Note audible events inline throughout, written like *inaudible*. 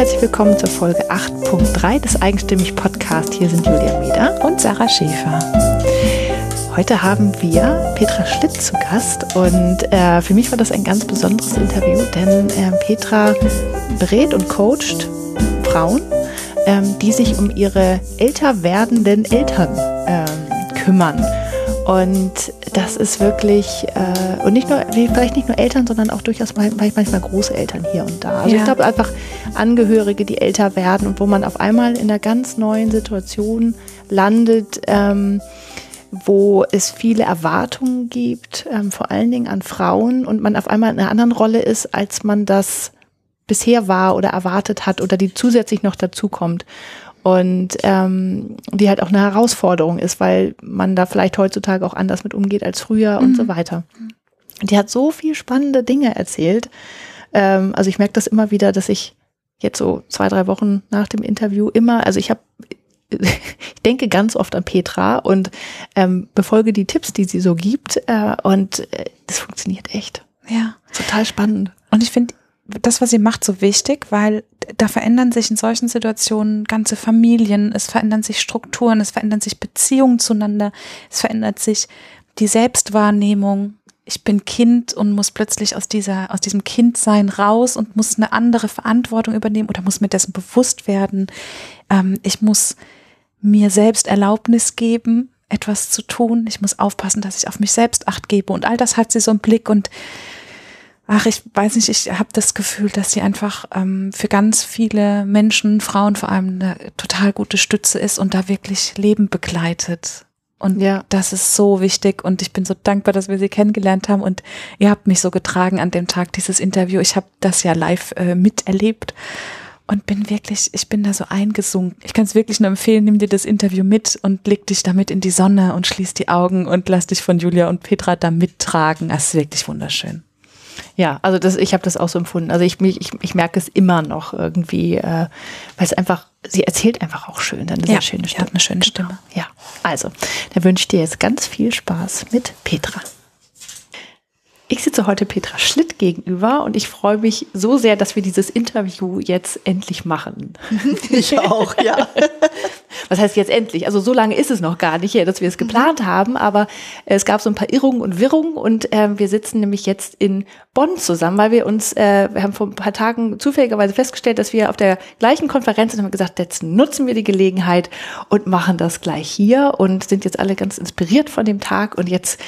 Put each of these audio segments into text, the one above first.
herzlich willkommen zur Folge 8.3 des Eigenstimmig Podcast. Hier sind Julia Meder und Sarah Schäfer. Heute haben wir Petra Schlitt zu Gast und äh, für mich war das ein ganz besonderes Interview, denn äh, Petra berät und coacht Frauen, ähm, die sich um ihre älter werdenden Eltern ähm, kümmern. Und das ist wirklich, äh, und nicht nur, vielleicht nicht nur Eltern, sondern auch durchaus manchmal Großeltern hier und da. Also ja. ich glaube einfach Angehörige, die älter werden und wo man auf einmal in einer ganz neuen Situation landet, ähm, wo es viele Erwartungen gibt, ähm, vor allen Dingen an Frauen und man auf einmal in einer anderen Rolle ist, als man das bisher war oder erwartet hat oder die zusätzlich noch dazukommt und ähm, die halt auch eine Herausforderung ist, weil man da vielleicht heutzutage auch anders mit umgeht als früher mhm. und so mhm. weiter. Die hat so viel spannende Dinge erzählt. Ähm, also ich merke das immer wieder, dass ich jetzt so zwei, drei Wochen nach dem Interview immer, also ich habe *laughs* ich denke ganz oft an Petra und ähm, befolge die Tipps, die sie so gibt. Äh, und äh, das funktioniert echt. Ja. Total spannend. Und ich finde das, was sie macht, so wichtig, weil da verändern sich in solchen Situationen ganze Familien, es verändern sich Strukturen, es verändern sich Beziehungen zueinander, es verändert sich die Selbstwahrnehmung. Ich bin Kind und muss plötzlich aus dieser, aus diesem Kindsein raus und muss eine andere Verantwortung übernehmen oder muss mir dessen bewusst werden. Ähm, ich muss mir selbst Erlaubnis geben, etwas zu tun. Ich muss aufpassen, dass ich auf mich selbst acht gebe und all das hat sie so im Blick und ach, ich weiß nicht, ich habe das Gefühl, dass sie einfach ähm, für ganz viele Menschen, Frauen vor allem, eine total gute Stütze ist und da wirklich Leben begleitet. Und ja. das ist so wichtig und ich bin so dankbar, dass wir sie kennengelernt haben und ihr habt mich so getragen an dem Tag dieses Interview. Ich habe das ja live äh, miterlebt und bin wirklich, ich bin da so eingesunken. Ich kann es wirklich nur empfehlen, nimm dir das Interview mit und leg dich damit in die Sonne und schließ die Augen und lass dich von Julia und Petra da mittragen. Das ist wirklich wunderschön. Ja, also das, ich habe das auch so empfunden. Also ich, ich, ich merke es immer noch irgendwie, äh, weil es einfach, sie erzählt einfach auch schön, dann ja, schöne Stimme. eine schöne Stimme. Genau. Ja, also, da wünsche ich dir jetzt ganz viel Spaß mit Petra. Ich sitze heute Petra Schlitt gegenüber und ich freue mich so sehr, dass wir dieses Interview jetzt endlich machen. *laughs* Ich auch, ja. *laughs* Was heißt jetzt endlich? Also so lange ist es noch gar nicht, dass wir es geplant mhm. haben, aber es gab so ein paar Irrungen und Wirrungen und äh, wir sitzen nämlich jetzt in Bonn zusammen, weil wir uns, äh, wir haben vor ein paar Tagen zufälligerweise festgestellt, dass wir auf der gleichen Konferenz sind und haben gesagt, jetzt nutzen wir die Gelegenheit und machen das gleich hier und sind jetzt alle ganz inspiriert von dem Tag und jetzt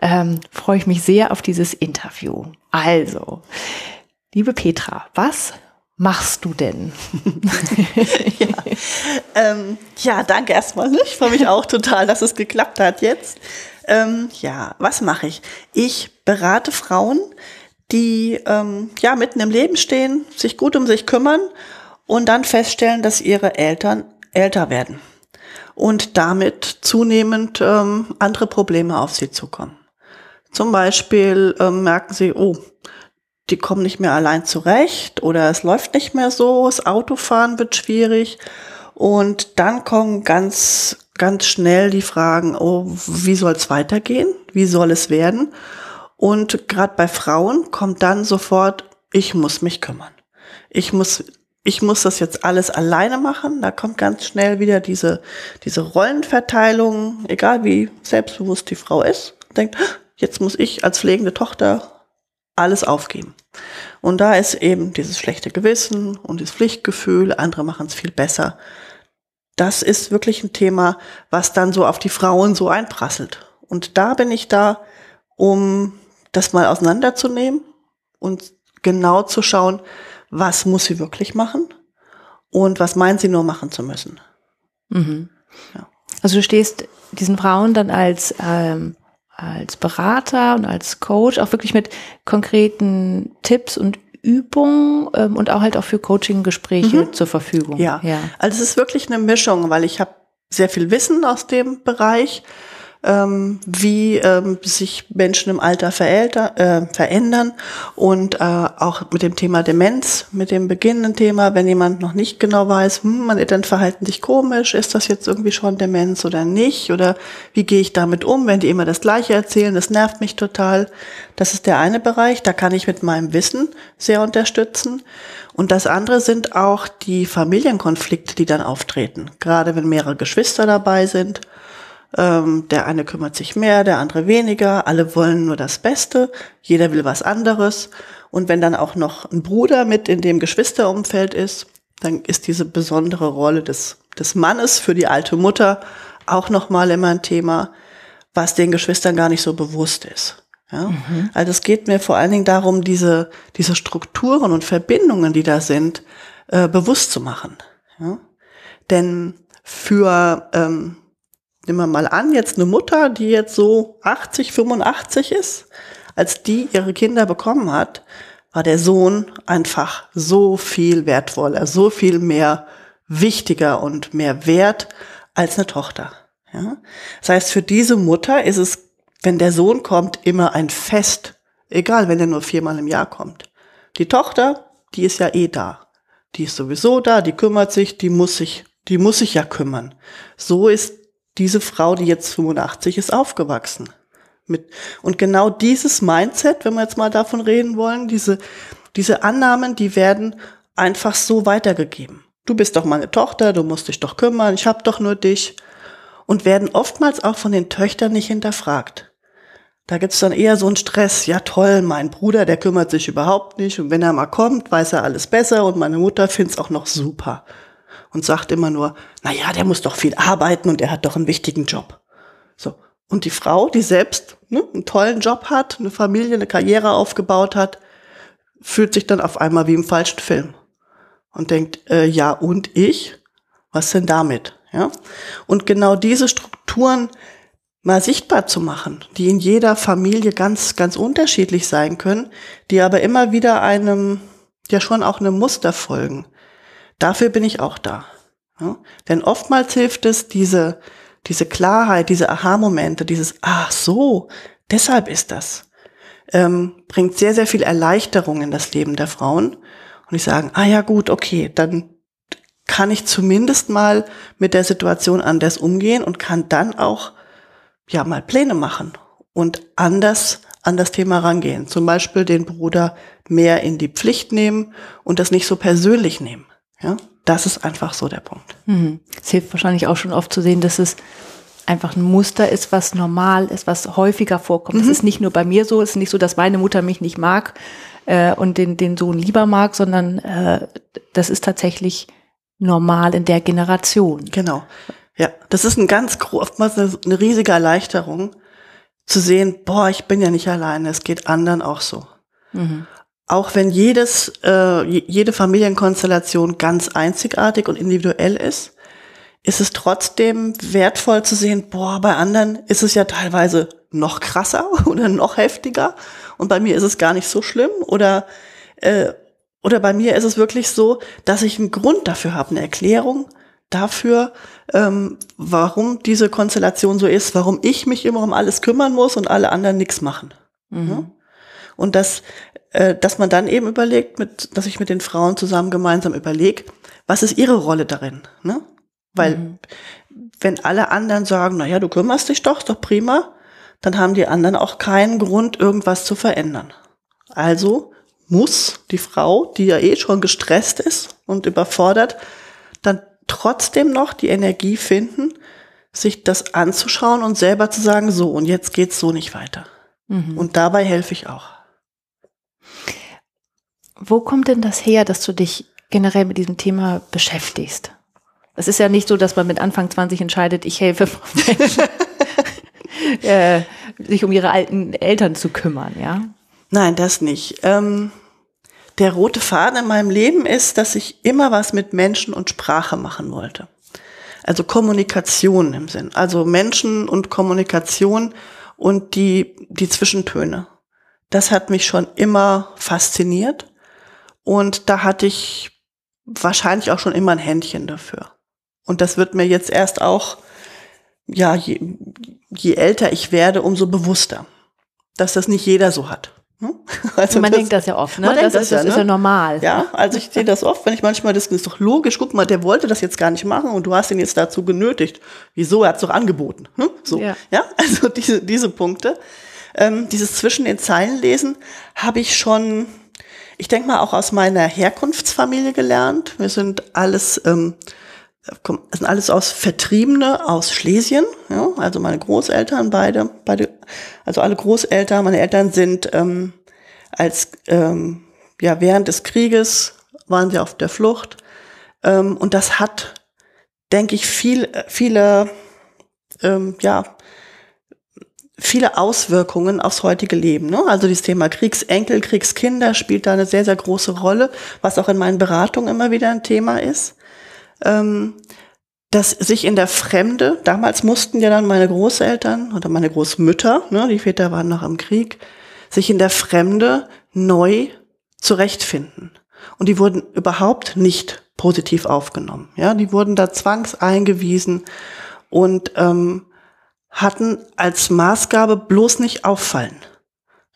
ähm, freue ich mich sehr auf dieses Interview. Also, liebe Petra, was machst du denn? *laughs* ja. Ähm, ja, danke erstmal. Ich freue mich auch total, dass es geklappt hat jetzt. Ähm, ja, was mache ich? Ich berate Frauen, die ähm, ja mitten im Leben stehen, sich gut um sich kümmern und dann feststellen, dass ihre Eltern älter werden und damit zunehmend ähm, andere Probleme auf sie zukommen. Zum Beispiel ähm, merken sie, oh, die kommen nicht mehr allein zurecht oder es läuft nicht mehr so, das Autofahren wird schwierig. Und dann kommen ganz, ganz schnell die Fragen, oh, wie soll es weitergehen? Wie soll es werden? Und gerade bei Frauen kommt dann sofort, ich muss mich kümmern. Ich muss, ich muss das jetzt alles alleine machen. Da kommt ganz schnell wieder diese, diese Rollenverteilung, egal wie selbstbewusst die Frau ist, denkt, jetzt muss ich als pflegende Tochter alles aufgeben. Und da ist eben dieses schlechte Gewissen und das Pflichtgefühl, andere machen es viel besser. Das ist wirklich ein Thema, was dann so auf die Frauen so einprasselt. Und da bin ich da, um das mal auseinanderzunehmen und genau zu schauen, was muss sie wirklich machen und was meint sie nur machen zu müssen. Mhm. Ja. Also du stehst diesen Frauen dann als ähm, als Berater und als Coach auch wirklich mit konkreten Tipps und Übungen ähm, und auch halt auch für Coaching-Gespräche mhm. zur Verfügung. Ja. ja, also es ist wirklich eine Mischung, weil ich habe sehr viel Wissen aus dem Bereich, ähm, wie ähm, sich Menschen im Alter verälter, äh, verändern und äh, auch mit dem Thema Demenz, mit dem beginnenden Thema, wenn jemand noch nicht genau weiß, hm, meine Eltern verhalten sich komisch, ist das jetzt irgendwie schon Demenz oder nicht oder wie gehe ich damit um, wenn die immer das Gleiche erzählen, das nervt mich total. Das ist der eine Bereich, da kann ich mit meinem Wissen sehr unterstützen. Und das andere sind auch die Familienkonflikte, die dann auftreten, gerade wenn mehrere Geschwister dabei sind ähm, der eine kümmert sich mehr, der andere weniger. Alle wollen nur das Beste. Jeder will was anderes. Und wenn dann auch noch ein Bruder mit in dem Geschwisterumfeld ist, dann ist diese besondere Rolle des, des Mannes für die alte Mutter auch nochmal immer ein Thema, was den Geschwistern gar nicht so bewusst ist. Ja? Mhm. Also es geht mir vor allen Dingen darum, diese, diese Strukturen und Verbindungen, die da sind, äh, bewusst zu machen. Ja? Denn für ähm, nehmen wir mal an, jetzt eine Mutter, die jetzt so 80, 85 ist, als die ihre Kinder bekommen hat, war der Sohn einfach so viel wertvoller, so viel mehr wichtiger und mehr wert als eine Tochter. Ja? Das heißt, für diese Mutter ist es, wenn der Sohn kommt, immer ein Fest, egal wenn er nur viermal im Jahr kommt. Die Tochter, die ist ja eh da. Die ist sowieso da, die kümmert sich, die muss sich, die muss sich ja kümmern. So ist diese Frau, die jetzt 85 ist, aufgewachsen. Mit, und genau dieses Mindset, wenn wir jetzt mal davon reden wollen, diese, diese Annahmen, die werden einfach so weitergegeben. Du bist doch meine Tochter, du musst dich doch kümmern, ich hab doch nur dich. Und werden oftmals auch von den Töchtern nicht hinterfragt. Da gibt's dann eher so einen Stress, ja toll, mein Bruder, der kümmert sich überhaupt nicht und wenn er mal kommt, weiß er alles besser und meine Mutter find's auch noch super und sagt immer nur, na ja, der muss doch viel arbeiten und er hat doch einen wichtigen Job. So. Und die Frau, die selbst ne, einen tollen Job hat, eine Familie, eine Karriere aufgebaut hat, fühlt sich dann auf einmal wie im falschen Film und denkt, äh, ja, und ich? Was denn damit? Ja? Und genau diese Strukturen mal sichtbar zu machen, die in jeder Familie ganz, ganz unterschiedlich sein können, die aber immer wieder einem, ja schon auch einem Muster folgen. Dafür bin ich auch da. Ja? Denn oftmals hilft es, diese, diese Klarheit, diese Aha-Momente, dieses, ach so, deshalb ist das, ähm, bringt sehr, sehr viel Erleichterung in das Leben der Frauen. Und ich sagen, ah ja gut, okay, dann kann ich zumindest mal mit der Situation anders umgehen und kann dann auch ja mal Pläne machen und anders an das Thema rangehen. Zum Beispiel den Bruder mehr in die Pflicht nehmen und das nicht so persönlich nehmen. Ja, das ist einfach so der Punkt. Mhm. Es hilft wahrscheinlich auch schon oft zu sehen, dass es einfach ein Muster ist, was normal ist, was häufiger vorkommt. Es mhm. ist nicht nur bei mir so, es ist nicht so, dass meine Mutter mich nicht mag äh, und den, den Sohn lieber mag, sondern äh, das ist tatsächlich normal in der Generation. Genau. Ja, das ist ein ganz oftmals eine, eine riesige Erleichterung zu sehen, boah, ich bin ja nicht alleine, es geht anderen auch so. Mhm auch wenn jedes, äh, jede Familienkonstellation ganz einzigartig und individuell ist, ist es trotzdem wertvoll zu sehen, boah, bei anderen ist es ja teilweise noch krasser *laughs* oder noch heftiger und bei mir ist es gar nicht so schlimm oder äh, oder bei mir ist es wirklich so, dass ich einen Grund dafür habe, eine Erklärung dafür, ähm, warum diese Konstellation so ist, warum ich mich immer um alles kümmern muss und alle anderen nichts machen. Mhm. Und das äh, dass man dann eben überlegt, mit, dass ich mit den Frauen zusammen gemeinsam überlege, was ist ihre Rolle darin? Ne? Weil mhm. wenn alle anderen sagen, na ja, du kümmerst dich doch, ist doch prima, dann haben die anderen auch keinen Grund, irgendwas zu verändern. Also muss die Frau, die ja eh schon gestresst ist und überfordert, dann trotzdem noch die Energie finden, sich das anzuschauen und selber zu sagen, so, und jetzt geht's so nicht weiter. Mhm. Und dabei helfe ich auch. Wo kommt denn das her, dass du dich generell mit diesem Thema beschäftigst? Es ist ja nicht so, dass man mit Anfang 20 entscheidet, ich helfe *laughs* Menschen, äh, sich um ihre alten Eltern zu kümmern, ja? Nein, das nicht. Ähm, der rote Faden in meinem Leben ist, dass ich immer was mit Menschen und Sprache machen wollte. Also Kommunikation im Sinn. Also Menschen und Kommunikation und die, die Zwischentöne. Das hat mich schon immer fasziniert. Und da hatte ich wahrscheinlich auch schon immer ein Händchen dafür. Und das wird mir jetzt erst auch, ja, je, je älter ich werde, umso bewusster, dass das nicht jeder so hat. Ne? *laughs* Also man das, denkt das ja oft, ne? Man das, das, ist, ja, ist ja normal. Ja, also ich sehe das oft, wenn ich manchmal, das ist doch logisch, guck mal, der wollte das jetzt gar nicht machen und du hast ihn jetzt dazu genötigt. Wieso? Er hat es doch angeboten. Hm? So, ja. ja, *laughs* also diese, diese Punkte. Ähm, dieses zwischen den Zeilen lesen habe ich schon, ich denke mal, auch aus meiner Herkunftsfamilie gelernt. Wir sind alles ähm, sind alles aus Vertriebene aus Schlesien, ja, also meine Großeltern beide, beide, also alle Großeltern, meine Eltern sind ähm, als ähm, ja während des Krieges waren sie auf der Flucht ähm, und das hat, denke ich, viel, viele ähm, ja viele Auswirkungen aufs heutige Leben. Ne? Also dieses Thema Kriegsenkel, Kriegskinder spielt da eine sehr, sehr große Rolle, was auch in meinen Beratungen immer wieder ein Thema ist ähm, dass sich in der Fremde, damals mussten ja dann meine Großeltern oder meine Großmütter, ne, die Väter waren noch im Krieg, sich in der Fremde neu zurechtfinden. Und die wurden überhaupt nicht positiv aufgenommen. Ja, die wurden da zwangseingewiesen und ähm, hatten als Maßgabe bloß nicht auffallen.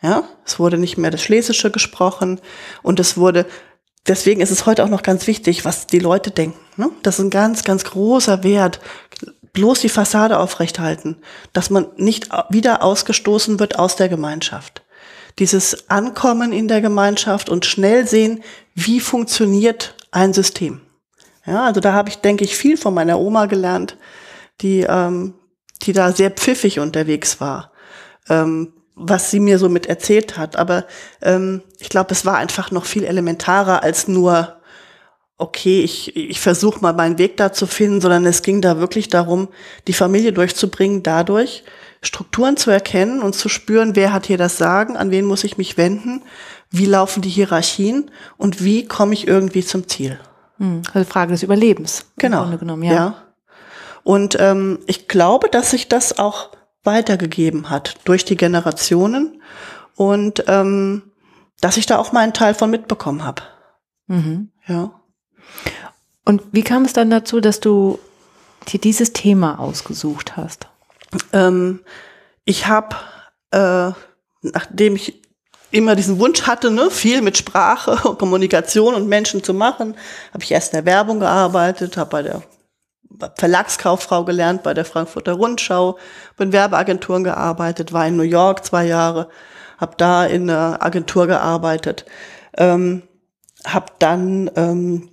Ja, es wurde nicht mehr das Schlesische gesprochen und es wurde deswegen ist es heute auch noch ganz wichtig, was die Leute denken. Ne? Das ist ein ganz, ganz großer Wert. Bloß die Fassade aufrechthalten, dass man nicht wieder ausgestoßen wird aus der Gemeinschaft. Dieses Ankommen in der Gemeinschaft und schnell sehen, wie funktioniert ein System. Ja, also da habe ich, denke ich, viel von meiner Oma gelernt, die, ähm, die da sehr pfiffig unterwegs war. Ähm, was sie mir so mit erzählt hat. Aber ähm, ich glaube, es war einfach noch viel elementarer als nur, okay, ich, ich versuche mal meinen Weg da zu finden, sondern es ging da wirklich darum, die Familie durchzubringen, dadurch Strukturen zu erkennen und zu spüren, wer hat hier das Sagen, an wen muss ich mich wenden, wie laufen die Hierarchien und wie komme ich irgendwie zum Ziel. Hm, also Frage des Überlebens. Genau. Genommen, ja. ja. Und ähm, ich glaube, dass sich das auch weitergegeben hat durch die Generationen und ähm, dass ich da auch meinen Teil von mitbekommen habe. Mhm. Ja. Und wie kam es dann dazu, dass du dir dieses Thema ausgesucht hast? Ähm, ich habe, äh, nachdem ich immer diesen Wunsch hatte, ne, viel mit Sprache, *laughs* Kommunikation und Menschen zu machen, habe ich erst in der Werbung gearbeitet, habe bei der Verlagskauffrau gelernt bei der Frankfurter Rundschau, bin Werbeagenturen gearbeitet, war in New York zwei Jahre, habe da in einer Agentur gearbeitet, ähm, habe dann ähm,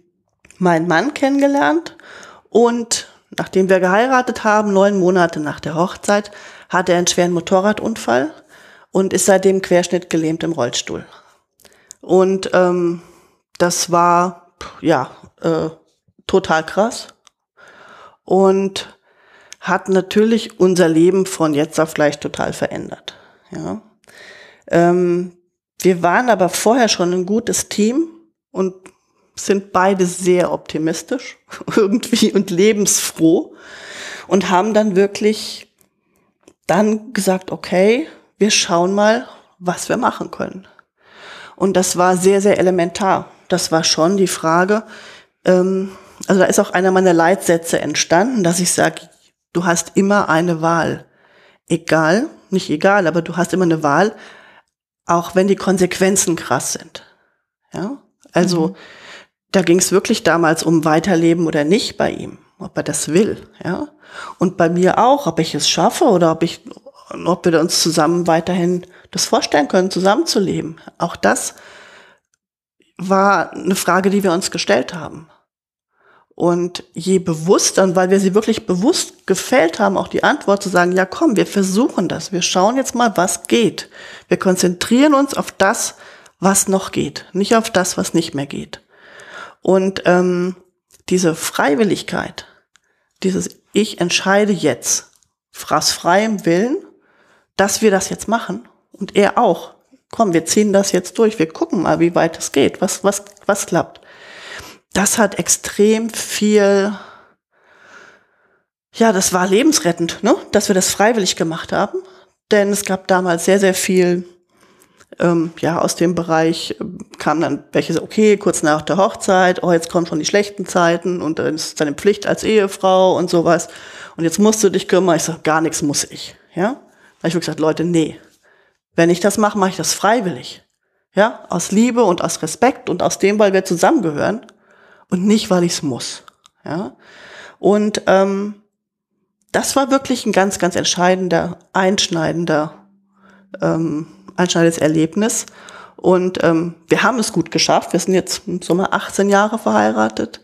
meinen Mann kennengelernt und nachdem wir geheiratet haben, neun Monate nach der Hochzeit, hatte er einen schweren Motorradunfall und ist seitdem querschnittgelähmt im Rollstuhl. Und ähm, das war ja äh, total krass und hat natürlich unser Leben von jetzt auf gleich total verändert. Ja. Ähm, wir waren aber vorher schon ein gutes Team und sind beide sehr optimistisch *laughs* irgendwie und lebensfroh und haben dann wirklich dann gesagt, okay, wir schauen mal, was wir machen können. Und das war sehr, sehr elementar. Das war schon die Frage, ähm, also da ist auch einer meiner Leitsätze entstanden, dass ich sage, du hast immer eine Wahl. Egal, nicht egal, aber du hast immer eine Wahl, auch wenn die Konsequenzen krass sind. Ja, also mhm. da ging es wirklich damals um Weiterleben oder nicht bei ihm, ob er das will. Ja, und bei mir auch, ob ich es schaffe oder ob ich, ob wir uns zusammen weiterhin das vorstellen können, zusammenzuleben. Auch das war eine Frage, die wir uns gestellt haben. Und je bewusster, und weil wir sie wirklich bewusst gefällt haben, auch die Antwort zu sagen, ja komm, wir versuchen das, wir schauen jetzt mal, was geht. Wir konzentrieren uns auf das, was noch geht, nicht auf das, was nicht mehr geht. Und ähm, diese Freiwilligkeit, dieses Ich entscheide jetzt, aus freiem Willen, dass wir das jetzt machen und er auch. Komm, wir ziehen das jetzt durch, wir gucken mal, wie weit es geht, was, was, was klappt das hat extrem viel, ja, das war lebensrettend, ne? dass wir das freiwillig gemacht haben. Denn es gab damals sehr, sehr viel, ähm, ja, aus dem Bereich äh, kam dann welche, okay, kurz nach der Hochzeit, oh, jetzt kommen schon die schlechten Zeiten und dann ist deine Pflicht als Ehefrau und sowas. Und jetzt musst du dich kümmern. Ich sage, gar nichts muss ich. Ja, da ich wirklich gesagt, Leute, nee. Wenn ich das mache, mache ich das freiwillig. Ja, aus Liebe und aus Respekt und aus dem, weil wir zusammengehören und nicht, weil ich es muss. Ja, und ähm, das war wirklich ein ganz, ganz entscheidender, einschneidender, ähm, einschneidendes Erlebnis. Und ähm, wir haben es gut geschafft. Wir sind jetzt im Sommer 18 Jahre verheiratet.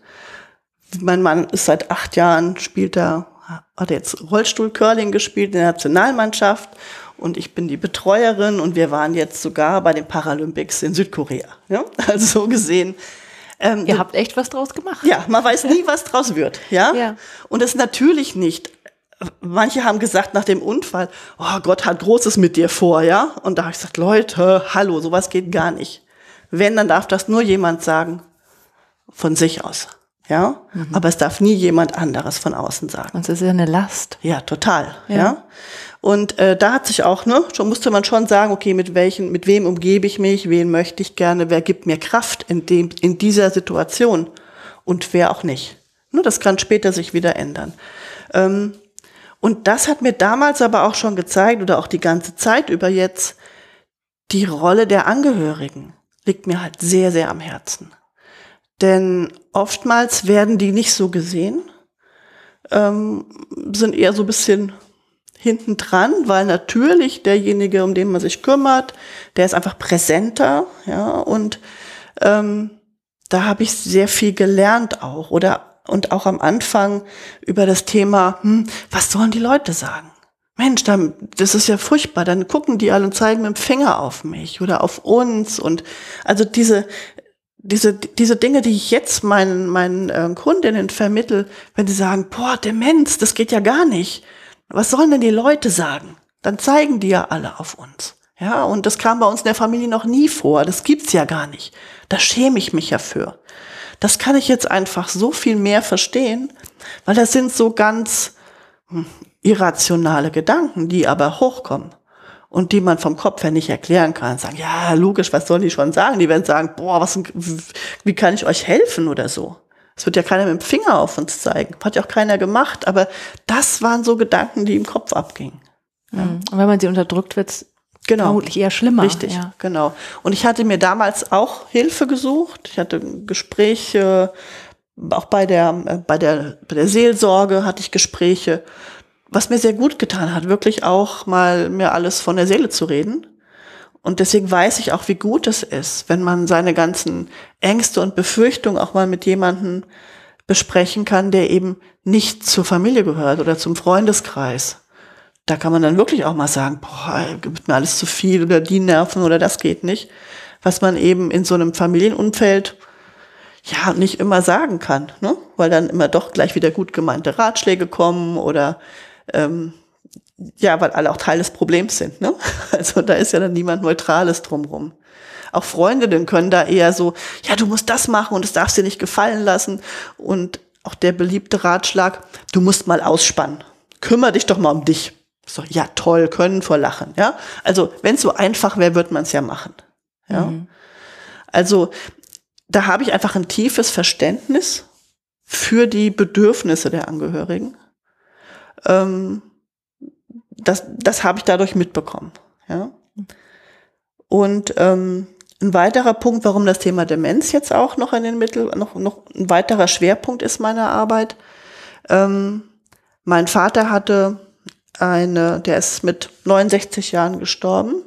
Mein Mann ist seit acht Jahren, spielt er, hat jetzt Rollstuhl-Curling gespielt in der Nationalmannschaft. Und ich bin die Betreuerin und wir waren jetzt sogar bei den Paralympics in Südkorea. Ja? *laughs* Also so gesehen. Ähm, Ihr habt echt was draus gemacht. Ja, man weiß nie, *laughs* was draus wird. Ja. ja. Und es natürlich nicht manche haben gesagt nach dem Unfall, oh Gott hat Großes mit dir vor, ja? Und da habe ich gesagt, Leute, hallo, sowas geht gar nicht. Wenn, dann darf das nur jemand sagen von sich aus. Ja, mhm. aber es darf nie jemand anderes von außen sagen. Und es ist ja eine Last. Ja, total. Ja. ja? Und äh, da hat sich auch, ne, schon musste man schon sagen, okay, mit welchen, mit wem umgebe ich mich, wen möchte ich gerne, wer gibt mir Kraft in dem, in dieser Situation und wer auch nicht. Nur das kann später sich wieder ändern. Ähm, und das hat mir damals aber auch schon gezeigt oder auch die ganze Zeit über jetzt, die Rolle der Angehörigen liegt mir halt sehr, sehr am Herzen. Denn oftmals werden die nicht so gesehen, ähm, sind eher so ein bisschen hinten dran, weil natürlich derjenige, um den man sich kümmert, der ist einfach präsenter, ja, und ähm, da habe ich sehr viel gelernt auch oder und auch am Anfang über das Thema, hm, was sollen die Leute sagen? Mensch, dann, das ist ja furchtbar. Dann gucken die alle und zeigen mit dem Finger auf mich oder auf uns. Und also diese, diese, diese Dinge, die ich jetzt meinen, meinen äh, Kundinnen vermittel, wenn sie sagen, boah, Demenz, das geht ja gar nicht. Was sollen denn die Leute sagen? Dann zeigen die ja alle auf uns. Ja, und das kam bei uns in der Familie noch nie vor. Das gibt's ja gar nicht. Da schäme ich mich ja für. Das kann ich jetzt einfach so viel mehr verstehen, weil das sind so ganz hm, irrationale Gedanken, die aber hochkommen und die man vom Kopf her nicht erklären kann. Sagen, ja, logisch, was sollen die schon sagen? Die werden sagen, boah, was, wie kann ich euch helfen oder so? Es wird ja keiner mit dem Finger auf uns zeigen. Hat ja auch keiner gemacht. Aber das waren so Gedanken, die im Kopf abgingen. Ja. Und wenn man sie unterdrückt, wird Genau. Vermutlich eher schlimmer. Richtig, ja. genau. Und ich hatte mir damals auch Hilfe gesucht. Ich hatte Gespräche, auch bei der, äh, bei der, bei der Seelsorge hatte ich Gespräche, was mir sehr gut getan hat, wirklich auch mal mir alles von der Seele zu reden. Und deswegen weiß ich auch, wie gut es ist, wenn man seine ganzen Ängste und Befürchtungen auch mal mit jemandem besprechen kann, der eben nicht zur Familie gehört oder zum Freundeskreis da kann man dann wirklich auch mal sagen, boah, gibt mir alles zu viel oder die Nerven oder das geht nicht. Was man eben in so einem Familienumfeld ja nicht immer sagen kann, ne? weil dann immer doch gleich wieder gut gemeinte Ratschläge kommen oder ähm, ja, weil alle auch Teil des Problems sind. Ne? *laughs* Also da ist ja dann niemand Neutrales drumrum. Auch Freundinnen können da eher so, ja, du musst das machen und es darfst dir nicht gefallen lassen. Und auch der beliebte Ratschlag, du musst mal ausspannen. Kümmer dich doch mal um dich. So, ja, toll, können vor Lachen, ja. Also, wenn es so einfach wäre, wird man es ja machen. Ja. Mhm. Also, da habe ich einfach ein tiefes Verständnis für die Bedürfnisse der Angehörigen. Ähm, das, das habe ich dadurch mitbekommen. Ja. Und ähm, ein weiterer Punkt, warum das Thema Demenz jetzt auch noch in den Mittel, noch, noch ein weiterer Schwerpunkt ist meiner Arbeit. Ähm, mein Vater hatte eine, der ist mit 69 Jahren gestorben.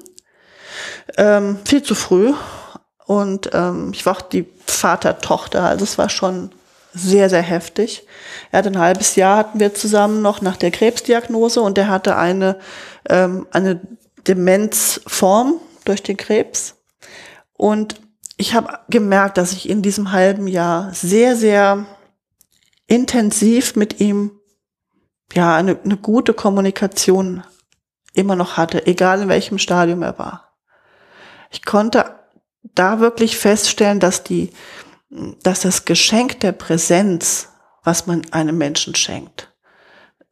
Ähm, viel zu früh. Und ähm, ich war auch die Vater-Tochter, also es war schon sehr, sehr heftig. Er hatte ein halbes Jahr hatten wir zusammen noch nach der Krebsdiagnose und er hatte eine, ähm, eine Demenzform durch den Krebs. Und ich habe gemerkt, dass ich in diesem halben Jahr sehr, sehr intensiv mit ihm ja, eine, eine gute Kommunikation immer noch hatte, egal in welchem Stadium er war. Ich konnte da wirklich feststellen, dass die, dass das Geschenk der Präsenz, was man einem Menschen schenkt,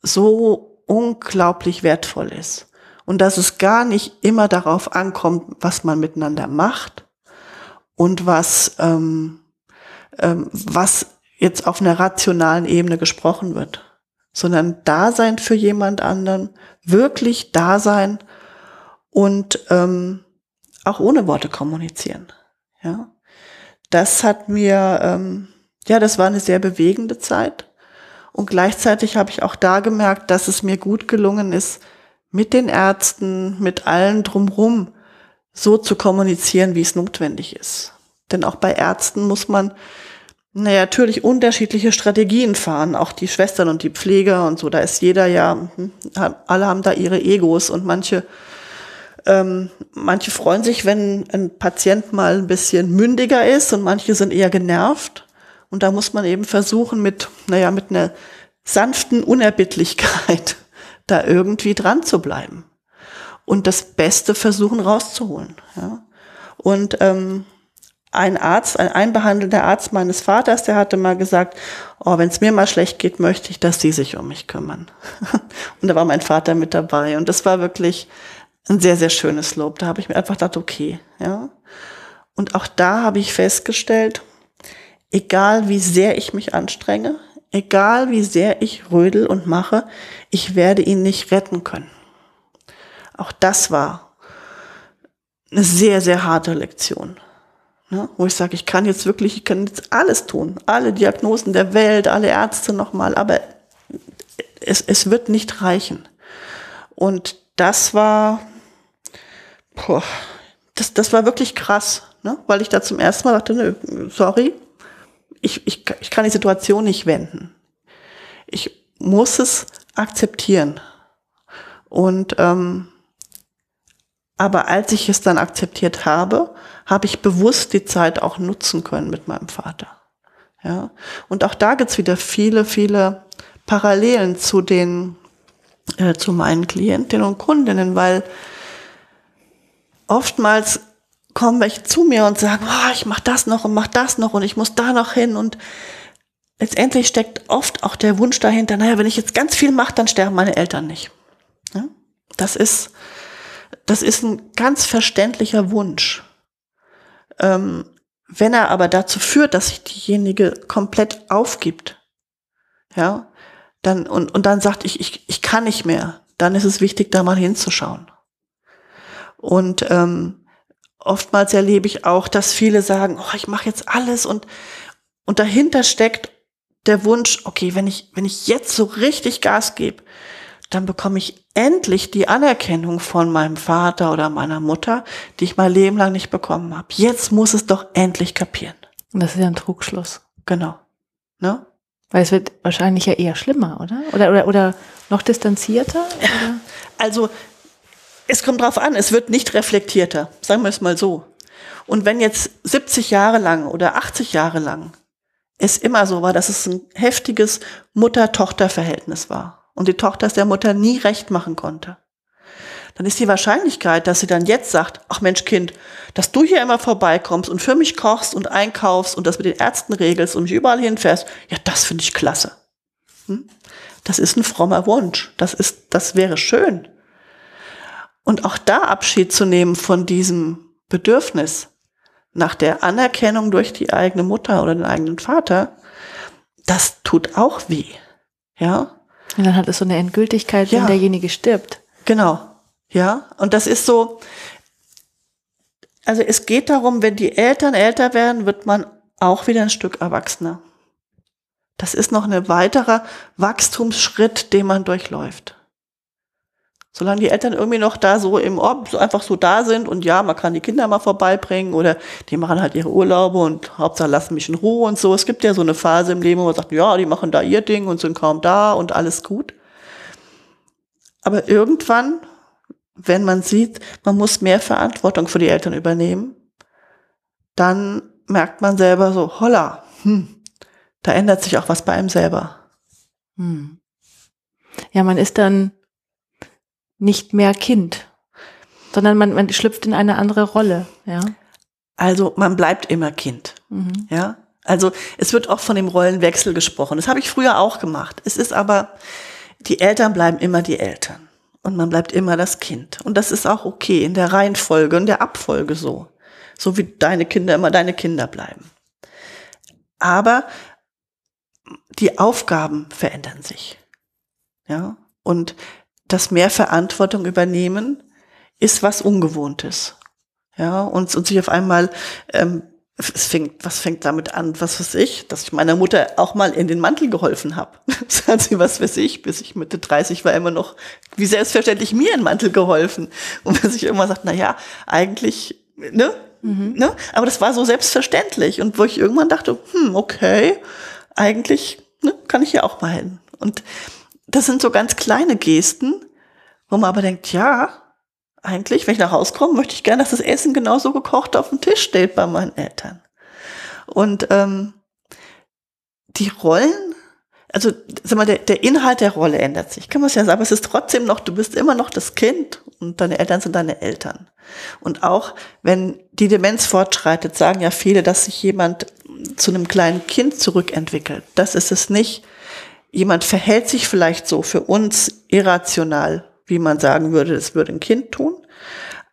so unglaublich wertvoll ist. Und dass es gar nicht immer darauf ankommt, was man miteinander macht und was, ähm, ähm, was jetzt auf einer rationalen Ebene gesprochen wird, sondern da sein für jemand anderen, wirklich da sein und ähm, auch ohne Worte kommunizieren. Ja, das hat mir, ähm, ja, das war eine sehr bewegende Zeit. Und gleichzeitig habe ich auch da gemerkt, dass es mir gut gelungen ist, mit den Ärzten, mit allen drumrum so zu kommunizieren, wie es notwendig ist. Denn auch bei Ärzten muss man naja, natürlich unterschiedliche Strategien fahren, auch die Schwestern und die Pfleger und so. Da ist jeder ja, hm, alle haben da ihre Egos und manche, ähm, manche freuen sich, wenn ein Patient mal ein bisschen mündiger ist und manche sind eher genervt. Und da muss man eben versuchen, mit, naja, mit einer sanften Unerbittlichkeit *laughs* da irgendwie dran zu bleiben und das Beste versuchen rauszuholen. Ja. Und ähm, ein Arzt, ein einbehandelnder Arzt meines Vaters, der hatte mal gesagt, oh, wenn es mir mal schlecht geht, möchte ich, dass sie sich um mich kümmern. *laughs* und da war mein Vater mit dabei und das war wirklich ein sehr, sehr schönes Lob. Da habe ich mir einfach gedacht, okay, ja. Und auch da habe ich festgestellt, egal wie sehr ich mich anstrenge, egal wie sehr ich rödel und mache, ich werde ihn nicht retten können. Auch das war eine sehr, sehr harte Lektion. Ne, wo ich sage, ich kann jetzt wirklich, ich kann jetzt alles tun, alle Diagnosen der Welt, alle Ärzte nochmal, aber es, es wird nicht reichen. Und das war, boah, das, das war wirklich krass, ne? weil ich da zum ersten Mal dachte, nö, sorry, ich, ich, ich kann die Situation nicht wenden. Ich muss es akzeptieren. Und ähm, aber als ich es dann akzeptiert habe, habe ich bewusst die Zeit auch nutzen können mit meinem Vater. Ja. Und auch da gibt's wieder viele, viele Parallelen zu den, äh, zu meinen Klientinnen und Kundinnen, weil oftmals kommen welche zu mir und sagen, oh, ich mache das noch und mach das noch und ich muss da noch hin und letztendlich steckt oft auch der Wunsch dahinter, naja, wenn ich jetzt ganz viel mache, dann sterben meine Eltern nicht. Ja? Das ist, das ist ein ganz verständlicher Wunsch. Ähm, wenn er aber dazu führt, dass sich diejenige komplett aufgibt, ja, dann, und, und dann sagt, ich, ich, ich kann nicht mehr, dann ist es wichtig, da mal hinzuschauen. Und ähm, oftmals erlebe ich auch, dass viele sagen, oh, ich mache jetzt alles und, und dahinter steckt der Wunsch, okay, wenn ich, wenn ich jetzt so richtig Gas gebe, dann bekomme ich endlich die Anerkennung von meinem Vater oder meiner Mutter, die ich mein Leben lang nicht bekommen habe. Jetzt muss es doch endlich kapieren. Und das ist ja ein Trugschluss. Genau. Ne? Weil es wird wahrscheinlich ja eher schlimmer, oder? Oder, oder, oder noch distanzierter? Oder? Also, es kommt drauf an, es wird nicht reflektierter, sagen wir es mal so. Und wenn jetzt 70 Jahre lang oder 80 Jahre lang es immer so war, dass es ein heftiges Mutter-Tochter-Verhältnis war und die Tochter es der Mutter nie recht machen konnte, dann ist die Wahrscheinlichkeit, dass sie dann jetzt sagt, ach Mensch Kind, dass du hier immer vorbeikommst und für mich kochst und einkaufst und das mit den Ärzten regelst und mich überall hinfährst, ja, das finde ich klasse. Hm? Das ist ein frommer Wunsch. Das ist, das wäre schön. Und auch da Abschied zu nehmen von diesem Bedürfnis nach der Anerkennung durch die eigene Mutter oder den eigenen Vater, das tut auch weh. Ja, und dann hat es so eine Endgültigkeit, wenn derjenige stirbt. Genau. Ja. Und das ist so, also es geht darum, wenn die Eltern älter werden, wird man auch wieder ein Stück erwachsener. Das ist noch ein weiterer Wachstumsschritt, den man durchläuft. Solange die Eltern irgendwie noch da so im Ort so einfach so da sind und ja, man kann die Kinder mal vorbeibringen oder die machen halt ihre Urlaube und Hauptsache lassen mich in Ruhe und so. Es gibt ja so eine Phase im Leben, wo man sagt, ja, die machen da ihr Ding und sind kaum da und alles gut. Aber irgendwann, wenn man sieht, man muss mehr Verantwortung für die Eltern übernehmen, dann merkt man selber so, holla, hm, da ändert sich auch was bei einem selber. Hm. Ja, man ist dann nicht mehr Kind, sondern man, man schlüpft in eine andere Rolle, ja. Also man bleibt immer Kind, mhm. ja. Also es wird auch von dem Rollenwechsel gesprochen. Das habe ich früher auch gemacht. Es ist aber, die Eltern bleiben immer die Eltern und man bleibt immer das Kind. Und das ist auch okay in der Reihenfolge und der Abfolge so. So wie deine Kinder immer deine Kinder bleiben. Aber die Aufgaben verändern sich. Ja. Und das mehr Verantwortung übernehmen ist was Ungewohntes. Ja, und, und sich auf einmal, ähm, es fängt, was fängt damit an, was weiß ich, dass ich meiner Mutter auch mal in den Mantel geholfen habe. *laughs* Hat sie, was weiß ich, bis ich Mitte 30 war, immer noch, wie selbstverständlich mir in Mantel geholfen. Und wenn sich irgendwann sagt, na ja, eigentlich, ne, mhm. ne, aber das war so selbstverständlich. Und wo ich irgendwann dachte, hm, okay, eigentlich ne, kann ich hier auch mal hin. Und das sind so ganz kleine Gesten, wo man aber denkt, ja, eigentlich, wenn ich nach Hause komme, möchte ich gerne, dass das Essen genauso gekocht auf dem Tisch steht bei meinen Eltern. Und ähm, die Rollen, also sag mal, der, der Inhalt der Rolle ändert sich, kann man es ja sagen, aber es ist trotzdem noch, du bist immer noch das Kind und deine Eltern sind deine Eltern. Und auch wenn die Demenz fortschreitet, sagen ja viele, dass sich jemand zu einem kleinen Kind zurückentwickelt. Das ist es nicht. Jemand verhält sich vielleicht so für uns irrational, wie man sagen würde, das würde ein Kind tun.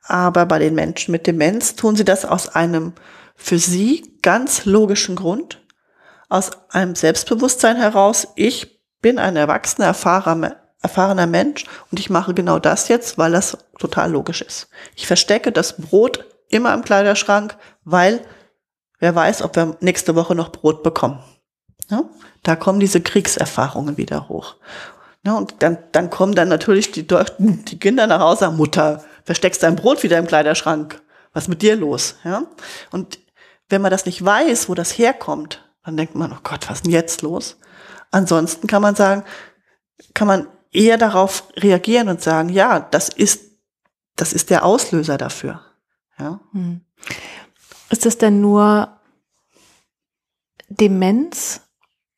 Aber bei den Menschen mit Demenz tun sie das aus einem für sie ganz logischen Grund, aus einem Selbstbewusstsein heraus, ich bin ein erwachsener, erfahrener, erfahrener Mensch und ich mache genau das jetzt, weil das total logisch ist. Ich verstecke das Brot immer im Kleiderschrank, weil wer weiß, ob wir nächste Woche noch Brot bekommen. Ja? Da kommen diese Kriegserfahrungen wieder hoch. Ja, und dann, dann kommen dann natürlich die, *laughs* die Kinder nach Hause, sagen, Mutter, versteckst dein Brot wieder im Kleiderschrank. Was ist mit dir los? Ja? Und wenn man das nicht weiß, wo das herkommt, dann denkt man, oh Gott, was ist denn jetzt los? Ansonsten kann man sagen, kann man eher darauf reagieren und sagen, ja, das ist, das ist der Auslöser dafür. Ja. Hm. Ist das denn nur Demenz?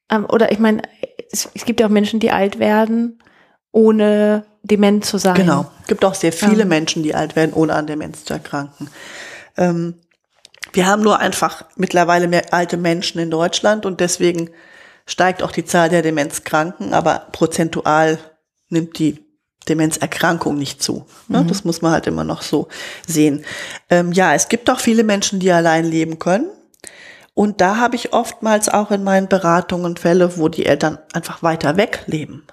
Ähm, oder ich meine, es, es, gibt ja auch Menschen, die alt werden, ohne dement zu sein. Genau. Es gibt auch sehr viele ähm. Menschen, die alt werden, ohne an Demenz zu erkranken. Ähm, wir haben nur einfach mittlerweile mehr alte Menschen in Deutschland und deswegen steigt auch die Zahl der Demenzkranken, aber prozentual nimmt die Demenzerkrankung nicht zu. Ne? Mhm. Das muss man halt immer noch so sehen. Ähm, ja, es gibt auch viele Menschen, die allein leben können. Und da habe ich oftmals auch in meinen Beratungen Fälle, wo die Eltern einfach weiter weg leben.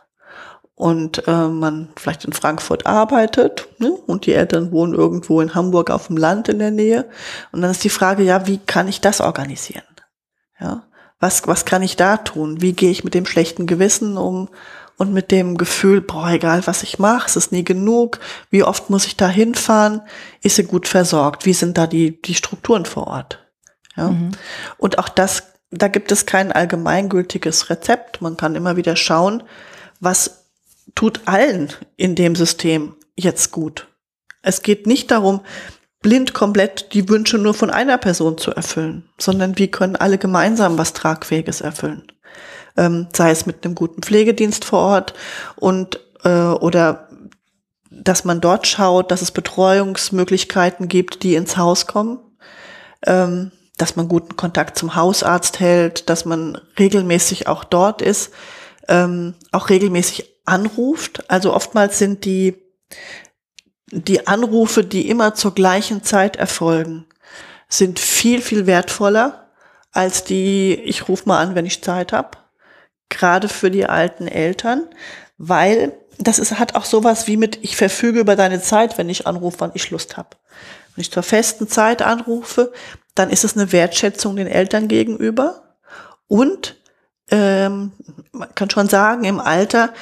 Und äh, man vielleicht in Frankfurt arbeitet ne? und die Eltern wohnen irgendwo in Hamburg auf dem Land in der Nähe. Und dann ist die Frage, ja, wie kann ich das organisieren? Ja, was, was kann ich da tun? Wie gehe ich mit dem schlechten Gewissen um und mit dem Gefühl, boah, egal was ich mache, es ist nie genug. Wie oft muss ich da hinfahren? Ist sie gut versorgt? Wie sind da die, die Strukturen vor Ort? Ja. Mhm. Und auch das, da gibt es kein allgemeingültiges Rezept. Man kann immer wieder schauen, was tut allen in dem System jetzt gut. Es geht nicht darum, blind komplett die Wünsche nur von einer Person zu erfüllen, sondern wie können alle gemeinsam was Tragfähiges erfüllen. Ähm, sei es mit einem guten Pflegedienst vor Ort und äh, oder dass man dort schaut, dass es Betreuungsmöglichkeiten gibt, die ins Haus kommen. Ähm, dass man guten Kontakt zum Hausarzt hält, dass man regelmäßig auch dort ist, ähm, auch regelmäßig anruft. Also oftmals sind die, die Anrufe, die immer zur gleichen Zeit erfolgen, sind viel, viel wertvoller als die, ich rufe mal an, wenn ich Zeit habe. Gerade für die alten Eltern, weil das ist, hat auch sowas wie mit, ich verfüge über deine Zeit, wenn ich anrufe, wann ich Lust habe. Wenn ich zur festen Zeit anrufe, dann ist es eine Wertschätzung den Eltern gegenüber. Und ähm, man kann schon sagen, im Alter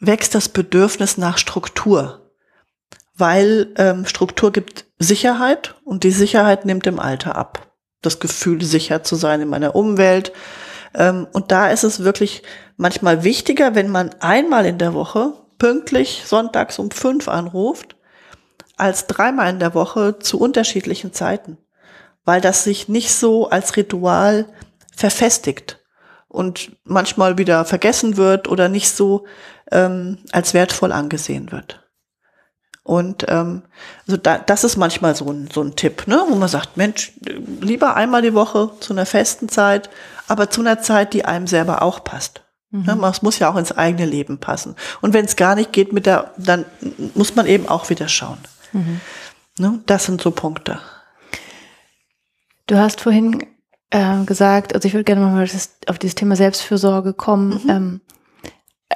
wächst das Bedürfnis nach Struktur, weil ähm, Struktur gibt Sicherheit und die Sicherheit nimmt im Alter ab. Das Gefühl, sicher zu sein in meiner Umwelt. Ähm, und da ist es wirklich manchmal wichtiger, wenn man einmal in der Woche pünktlich sonntags um fünf anruft, als dreimal in der Woche zu unterschiedlichen Zeiten weil das sich nicht so als Ritual verfestigt und manchmal wieder vergessen wird oder nicht so ähm, als wertvoll angesehen wird. Und ähm, also da, das ist manchmal so ein, so ein Tipp, ne, wo man sagt, Mensch, lieber einmal die Woche zu einer festen Zeit, aber zu einer Zeit, die einem selber auch passt. Mhm. Ne, es muss ja auch ins eigene Leben passen. Und wenn es gar nicht geht mit der, dann muss man eben auch wieder schauen. Mhm. Ne, das sind so Punkte. Du hast vorhin äh, gesagt, also ich würde gerne mal auf dieses Thema Selbstfürsorge kommen. Mhm. Ähm,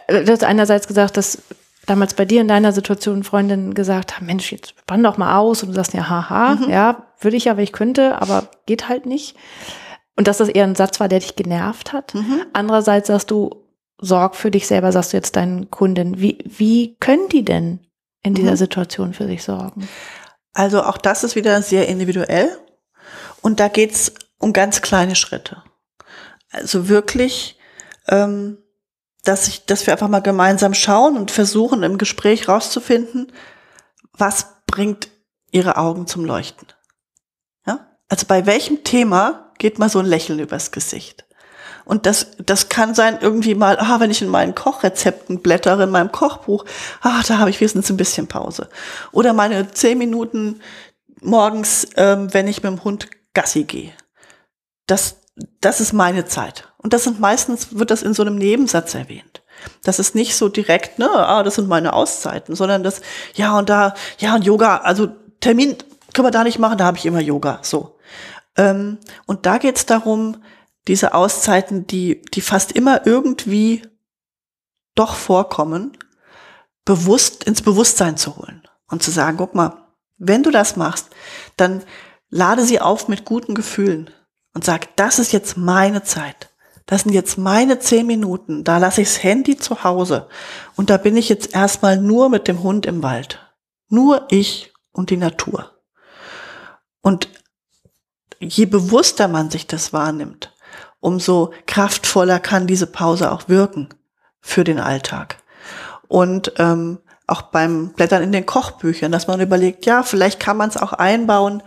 du hast einerseits gesagt, dass damals bei dir in deiner Situation Freundinnen gesagt haben, Mensch, jetzt spann doch mal aus und du sagst ja, haha, mhm. ja, würde ich ja, wenn ich könnte, aber geht halt nicht. Und dass das eher ein Satz war, der dich genervt hat. Mhm. Andererseits sagst du, sorg für dich selber, sagst du jetzt deinen Kunden. Wie, wie können die denn in dieser mhm. Situation für sich sorgen? Also auch das ist wieder sehr individuell. Und da geht's um ganz kleine Schritte. Also wirklich, ähm, dass ich, dass wir einfach mal gemeinsam schauen und versuchen im Gespräch rauszufinden, was bringt ihre Augen zum Leuchten. Ja? Also bei welchem Thema geht mal so ein Lächeln übers Gesicht? Und das, das kann sein irgendwie mal, ah, wenn ich in meinen Kochrezepten blättere, in meinem Kochbuch, ah, da habe ich wenigstens ein bisschen Pause. Oder meine zehn Minuten morgens, ähm, wenn ich mit dem Hund Gassi gehe. Das, das ist meine Zeit. Und das sind meistens, wird das in so einem Nebensatz erwähnt. Das ist nicht so direkt, ne, ah, das sind meine Auszeiten, sondern das, ja, und da, ja, und Yoga, also Termin können wir da nicht machen, da habe ich immer Yoga, so. Ähm, und da geht's darum, diese Auszeiten, die, die fast immer irgendwie doch vorkommen, bewusst ins Bewusstsein zu holen und zu sagen, guck mal, wenn du das machst, dann lade sie auf mit guten Gefühlen und sag, das ist jetzt meine Zeit. Das sind jetzt meine zehn Minuten. Da lasse ich das Handy zu Hause. Und da bin ich jetzt erstmal nur mit dem Hund im Wald. Nur ich und die Natur. Und je bewusster man sich das wahrnimmt, umso kraftvoller kann diese Pause auch wirken für den Alltag. Und ähm, auch beim Blättern in den Kochbüchern, dass man überlegt, ja, vielleicht kann man es auch einbauen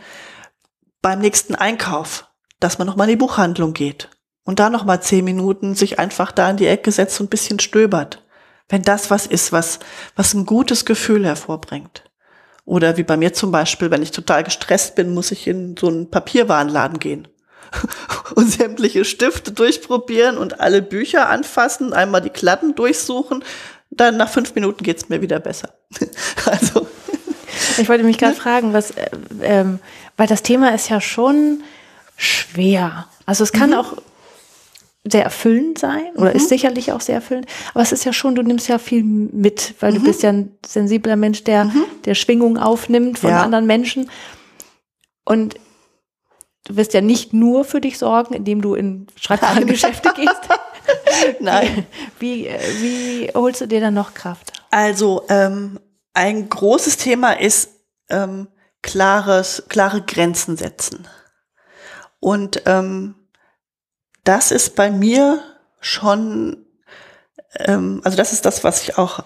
beim nächsten Einkauf, dass man nochmal in die Buchhandlung geht und da nochmal zehn Minuten sich einfach da in die Ecke setzt und ein bisschen stöbert. Wenn das was ist, was, was ein gutes Gefühl hervorbringt. Oder wie bei mir zum Beispiel, wenn ich total gestresst bin, muss ich in so einen Papierwarenladen gehen *laughs* und sämtliche Stifte durchprobieren und alle Bücher anfassen, einmal die Klatten durchsuchen. Dann nach fünf Minuten geht's mir wieder besser. *laughs* also. Ich wollte mich gerade fragen, was, äh, ähm, weil das Thema ist ja schon schwer. Also es kann mhm. auch sehr erfüllend sein oder mhm. ist sicherlich auch sehr erfüllend. Aber es ist ja schon, du nimmst ja viel mit, weil mhm. du bist ja ein sensibler Mensch, der, mhm. der Schwingung aufnimmt von ja. anderen Menschen. Und du wirst ja nicht nur für dich sorgen, indem du in Schreibwarengeschäfte gehst. *laughs* Nein. Wie, wie holst du dir dann noch Kraft? Also ähm, ein großes Thema ist ähm, klares, klare Grenzen setzen. Und ähm, das ist bei mir schon, ähm, also das ist das, was ich auch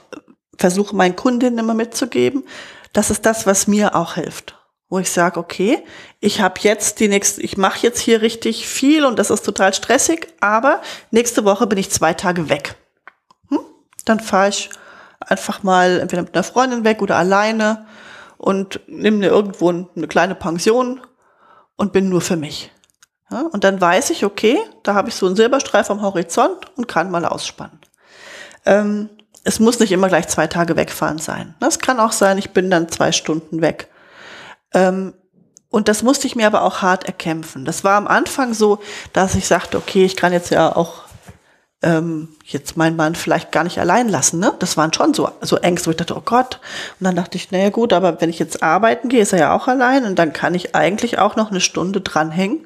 versuche meinen Kundinnen immer mitzugeben. Das ist das, was mir auch hilft. Wo ich sage, okay, ich habe jetzt die nächste, ich mache jetzt hier richtig viel und das ist total stressig, aber nächste Woche bin ich zwei Tage weg. Hm? Dann fahre ich einfach mal entweder mit einer Freundin weg oder alleine und nehme mir irgendwo eine kleine Pension und bin nur für mich. Ja, und dann weiß ich, okay, da habe ich so einen Silberstreif am Horizont und kann mal ausspannen. Ähm, es muss nicht immer gleich zwei Tage wegfahren sein. Es kann auch sein, ich bin dann zwei Stunden weg. Ähm, und das musste ich mir aber auch hart erkämpfen. Das war am Anfang so, dass ich sagte, okay, ich kann jetzt ja auch ähm, jetzt meinen Mann vielleicht gar nicht allein lassen. Ne? Das waren schon so, so Ängste, wo ich dachte, oh Gott. Und dann dachte ich, naja gut, aber wenn ich jetzt arbeiten gehe, ist er ja auch allein und dann kann ich eigentlich auch noch eine Stunde dranhängen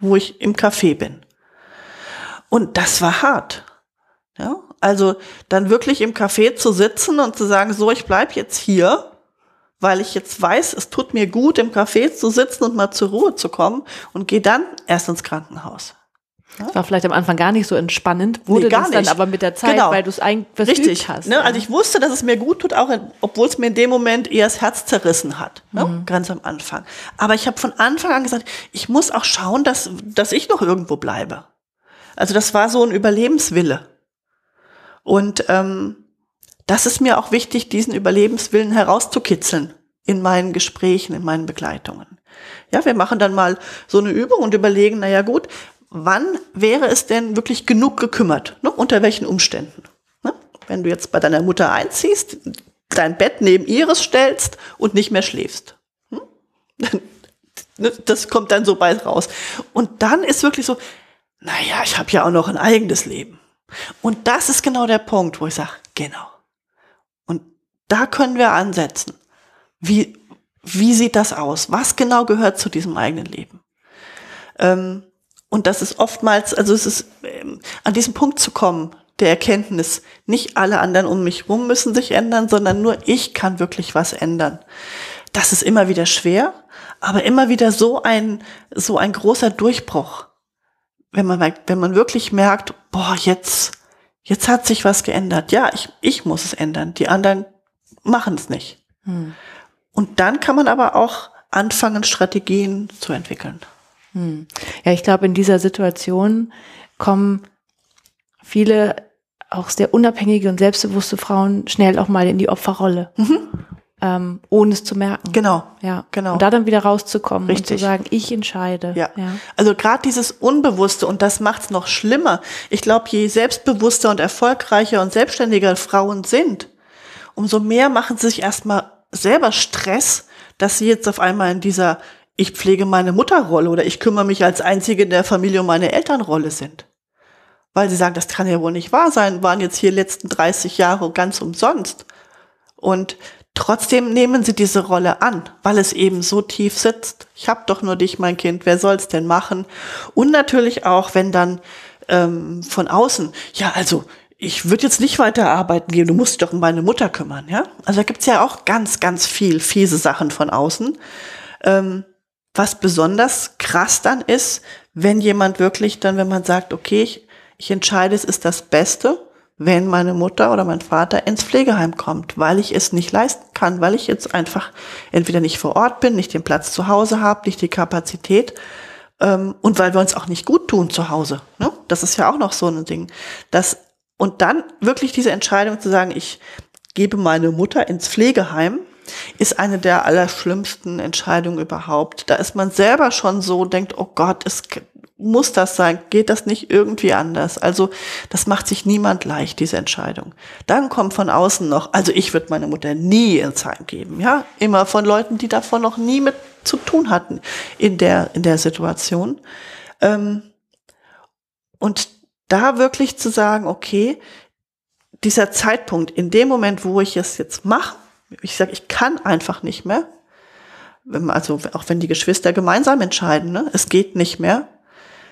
wo ich im Café bin. Und das war hart. Ja, also dann wirklich im Café zu sitzen und zu sagen, so, ich bleib jetzt hier, weil ich jetzt weiß, es tut mir gut, im Café zu sitzen und mal zur Ruhe zu kommen und gehe dann erst ins Krankenhaus. Das war vielleicht am Anfang gar nicht so entspannend, wurde nee, das dann aber mit der Zeit, genau. weil du es eigentlich Richtig. hast. Ne? Also ich wusste, dass es mir gut tut, auch obwohl es mir in dem Moment eher das Herz zerrissen hat, ne? mhm. ganz am Anfang. Aber ich habe von Anfang an gesagt, ich muss auch schauen, dass, dass ich noch irgendwo bleibe. Also das war so ein Überlebenswille. Und ähm, das ist mir auch wichtig, diesen Überlebenswillen herauszukitzeln in meinen Gesprächen, in meinen Begleitungen. Ja, wir machen dann mal so eine Übung und überlegen, na ja gut, wann wäre es denn wirklich genug gekümmert? Ne? Unter welchen Umständen? Ne? Wenn du jetzt bei deiner Mutter einziehst, dein Bett neben ihres stellst und nicht mehr schläfst. Hm? *laughs* Ne, das kommt dann so bald raus. Und dann ist wirklich so, naja, ich habe ja auch noch ein eigenes Leben. Und das ist genau der Punkt, wo ich sage, Genau. Und da können wir ansetzen. Wie, wie sieht das aus? Was genau gehört zu diesem eigenen Leben? Ähm, und das ist oftmals, also es ist ähm, an diesem Punkt zu kommen, der Erkenntnis, nicht alle anderen um mich herum müssen sich ändern, sondern nur ich kann wirklich was ändern. Das ist immer wieder schwer, aber immer wieder so ein, so ein großer Durchbruch. Wenn man, wenn man wirklich merkt, boah, jetzt, jetzt hat sich was geändert. Ja, ich, ich muss es ändern. Die anderen machen es nicht. Hm. Und dann kann man aber auch anfangen, Strategien zu entwickeln. Hm. Ja, ich glaube, in dieser Situation kommen viele auch sehr unabhängige und selbstbewusste Frauen schnell auch mal in die Opferrolle. Mhm. Ähm, ohne es zu merken. Genau. Ja, genau. Und da dann wieder rauszukommen Richtig. und zu sagen, ich entscheide. Ja. ja. Also gerade dieses Unbewusste und das macht es noch schlimmer. Ich glaube, je selbstbewusster und erfolgreicher und selbstständiger Frauen sind, umso mehr machen sie sich erstmal selber Stress, dass sie jetzt auf einmal in dieser ich pflege meine Mutterrolle oder ich kümmere mich als Einzige in der Familie um meine Elternrolle sind weil sie sagen, das kann ja wohl nicht wahr sein, waren jetzt hier letzten 30 Jahre ganz umsonst. Und trotzdem nehmen sie diese Rolle an, weil es eben so tief sitzt. Ich habe doch nur dich, mein Kind, wer soll's denn machen? Und natürlich auch, wenn dann ähm, von außen, ja, also ich würde jetzt nicht weiter arbeiten gehen, du musst dich doch um meine Mutter kümmern, ja? Also da gibt's ja auch ganz, ganz viel fiese Sachen von außen. Ähm, was besonders krass dann ist, wenn jemand wirklich dann, wenn man sagt, okay, ich ich entscheide, es ist das Beste, wenn meine Mutter oder mein Vater ins Pflegeheim kommt, weil ich es nicht leisten kann, weil ich jetzt einfach entweder nicht vor Ort bin, nicht den Platz zu Hause habe, nicht die Kapazität ähm, und weil wir uns auch nicht gut tun zu Hause. Ne? Das ist ja auch noch so ein Ding. Das, und dann wirklich diese Entscheidung zu sagen, ich gebe meine Mutter ins Pflegeheim, ist eine der allerschlimmsten Entscheidungen überhaupt. Da ist man selber schon so, denkt, oh Gott, es muss das sein? Geht das nicht irgendwie anders? Also das macht sich niemand leicht, diese Entscheidung. Dann kommt von außen noch, also ich würde meine Mutter nie ins Heim geben, ja, immer von Leuten, die davon noch nie mit zu tun hatten in der in der Situation. Ähm, und da wirklich zu sagen, okay, dieser Zeitpunkt, in dem Moment, wo ich es jetzt mache, ich sage, ich kann einfach nicht mehr, also auch wenn die Geschwister gemeinsam entscheiden, ne, es geht nicht mehr,